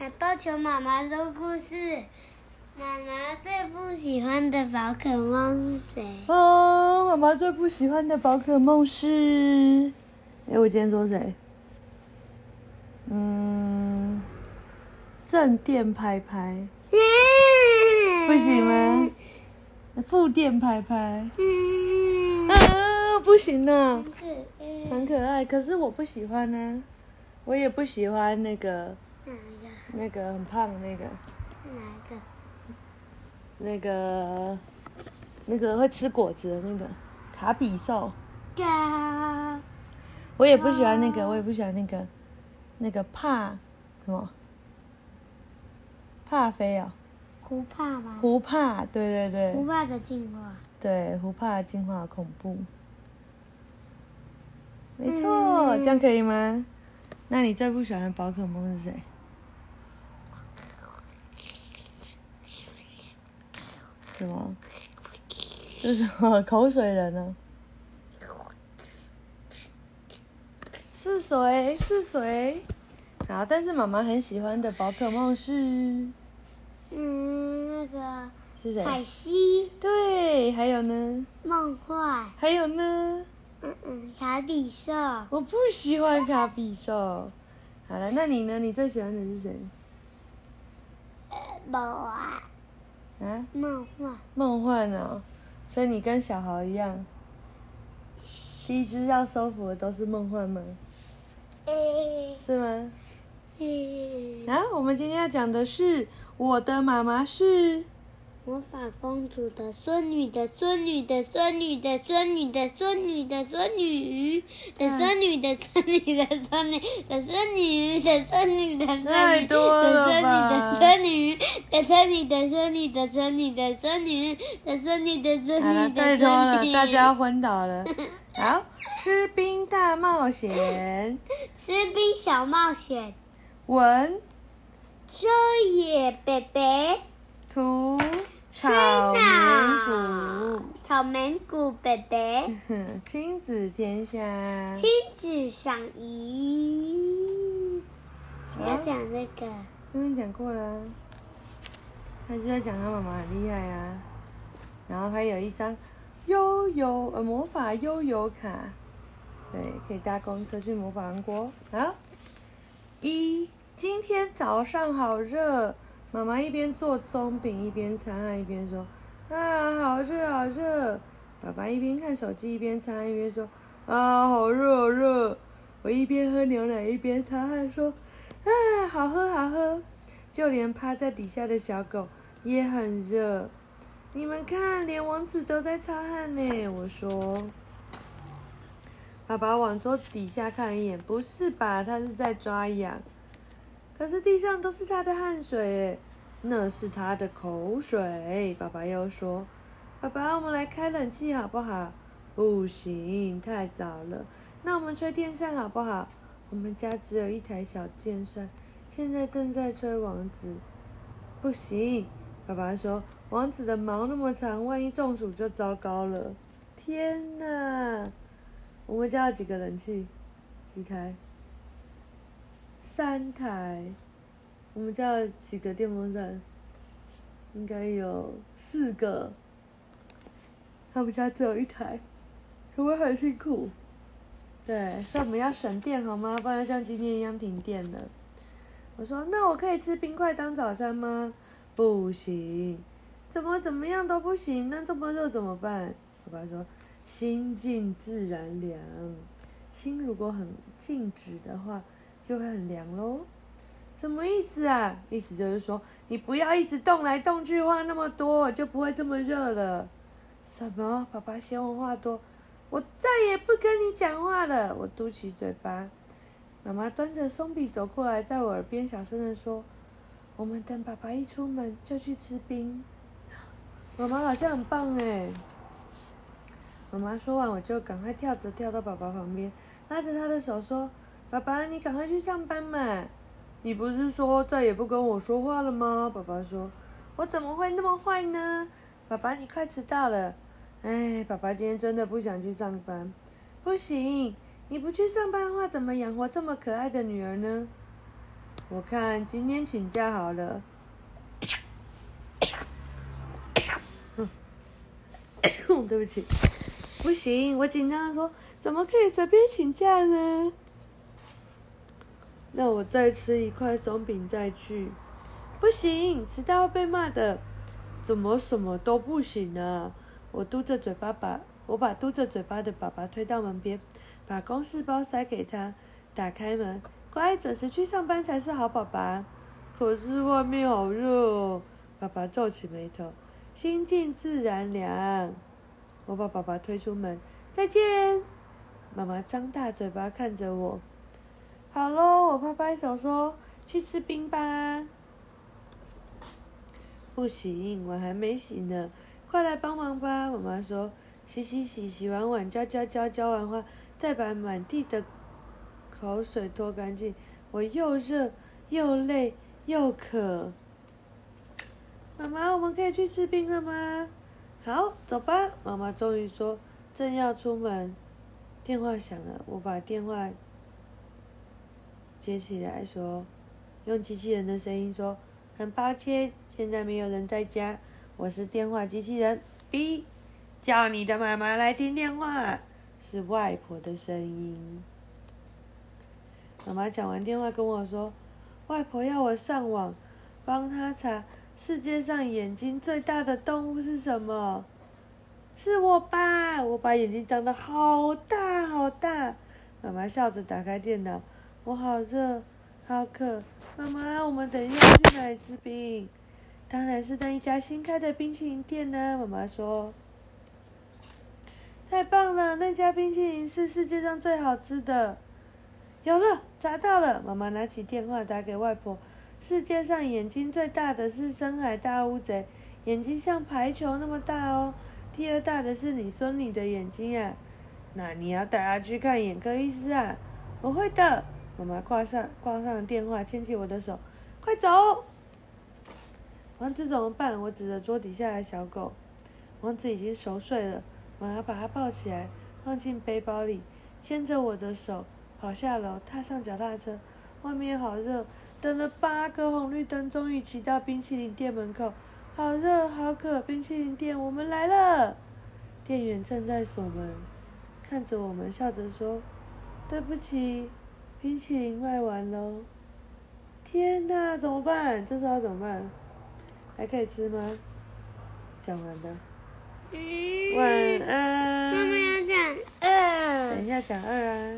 海豹熊妈妈说故事。妈妈最不喜欢的宝可梦是谁？哦，妈妈最不喜欢的宝可梦是……哎，我今天说谁？嗯，正电拍拍。不行吗？负电拍拍。啊，不行呢。很可爱，可是我不喜欢呢。我也不喜欢那个。那个很胖的那个。哪一个？那个，那个会吃果子的那个卡比兽。我也不喜欢那个，我也不喜欢那个，那个帕什么？帕菲哦。胡帕吗？胡帕，对对对。胡帕的进化。对，胡帕的进化恐怖。没错，嗯、这样可以吗？那你最不喜欢的宝可梦是谁？什么？这是什么？口水人呢？是谁？是谁？好，但是妈妈很喜欢的宝可梦是，嗯，那个是谁？海西。对，还有呢？梦幻。还有呢？嗯嗯，卡比兽。我不喜欢卡比兽。好了，那你呢？你最喜欢的是谁？梦幻。啊，梦幻，梦幻哦，所以你跟小豪一样，第一只要收服的都是梦幻吗？是吗？啊，我们今天要讲的是我的妈妈是。魔法公主的孙女的孙女的孙女的孙女的孙女的孙女的孙女的孙女的孙女的孙女的孙女的孙女？的孙女的孙女的孙女的孙女的孙女的孙女的孙女的孙女。好了，太多了，大家昏倒了。好，吃冰大冒险，吃冰小冒险，文，周野贝贝，图。草莓谷，草莓谷贝贝，亲子天下，亲子上衣。不要讲这个，因为讲过了。他是在讲他妈妈很厉害啊，然后他有一张悠游呃魔法悠游卡，对，可以搭公车去魔法王国。啊，一，今天早上好热。妈妈一边做松饼一边擦汗，一边说：“啊，好热，好热！”爸爸一边看手机一边擦，一边说：“啊，好热，好热！”我一边喝牛奶一边擦汗，说：“啊，好喝，好喝！”就连趴在底下的小狗也很热。你们看，连王子都在擦汗呢。我说：“爸爸往桌子底下看一眼，不是吧？他是在抓痒。”可是地上都是他的汗水，那是他的口水。爸爸又说：“爸爸，我们来开冷气好不好？”不行，太早了。那我们吹电扇好不好？我们家只有一台小电扇，现在正在吹王子。不行，爸爸说：“王子的毛那么长，万一中暑就糟糕了。”天哪！我们家有几个冷气？几台？三台，我们家有几个电风扇？应该有四个。他们家只有一台，可不可以很辛苦？对，所以我们要省电好吗？不然像今天一样停电了。我说：“那我可以吃冰块当早餐吗？”不行，怎么怎么样都不行。那这么热怎么办？爸爸说：“心静自然凉，心如果很静止的话。”就会很凉喽，什么意思啊？意思就是说，你不要一直动来动去，话那么多，就不会这么热了。什么？爸爸嫌我话多，我再也不跟你讲话了。我嘟起嘴巴。妈妈端着松饼走过来，在我耳边小声地说：“我们等爸爸一出门就去吃冰。”妈妈好像很棒哎。妈妈说完，我就赶快跳着跳到爸爸旁边，拉着他的手说。爸爸，你赶快去上班嘛！你不是说再也不跟我说话了吗？爸爸说：“我怎么会那么坏呢？”爸爸，你快迟到了。哎，爸爸今天真的不想去上班。不行，你不去上班的话，怎么养活这么可爱的女儿呢？我看今天请假好了。对不起，不行，我紧张的说，怎么可以随便请假呢？那我再吃一块松饼再去。不行，迟到被骂的。怎么什么都不行呢？我嘟着嘴巴把，我把嘟着嘴巴的爸爸推到门边，把公事包塞给他，打开门，乖，准时去上班才是好宝宝。可是外面好热哦，爸爸皱起眉头。心静自然凉。我把爸爸推出门，再见。妈妈张大嘴巴看着我。好喽，我拍拍手说：“去吃冰吧。”不行，碗还没洗呢，快来帮忙吧。妈妈说：“洗洗洗，洗完碗，浇浇浇，浇完花，再把满地的口水拖干净。”我又热又累又渴。妈妈，我们可以去吃冰了吗？好，走吧。妈妈终于说，正要出门，电话响了。我把电话接起来说，用机器人的声音说：“很抱歉。”现在没有人在家，我是电话机器人 B，叫你的妈妈来听电话，是外婆的声音。妈妈讲完电话跟我说，外婆要我上网，帮她查世界上眼睛最大的动物是什么？是我吧？我把眼睛张得好大好大。妈妈笑着打开电脑，我好热，好渴。妈妈，我们等一下去哪里吃冰？当然是那一家新开的冰淇淋店呢，妈妈说。太棒了，那家冰淇淋是世界上最好吃的。有了，找到了！妈妈拿起电话打给外婆。世界上眼睛最大的是深海大乌贼，眼睛像排球那么大哦。第二大的是你孙女的眼睛啊，那你要带她去看眼科医师啊。我会的。妈妈挂上挂上电话，牵起我的手，快走。王子怎么办？我指着桌底下的小狗。王子已经熟睡了。妈妈把它抱起来，放进背包里，牵着我的手跑下楼，踏上脚踏车。外面好热，等了八个红绿灯，终于骑到冰淇淋店门口。好热，好渴！冰淇淋店，我们来了。店员正在锁门，看着我们，笑着说：“对不起，冰淇淋卖完喽。”天哪，怎么办？这时候怎么办？还可以吃吗？讲完了。嗯、晚安。妈妈要讲二。等一下讲二啊。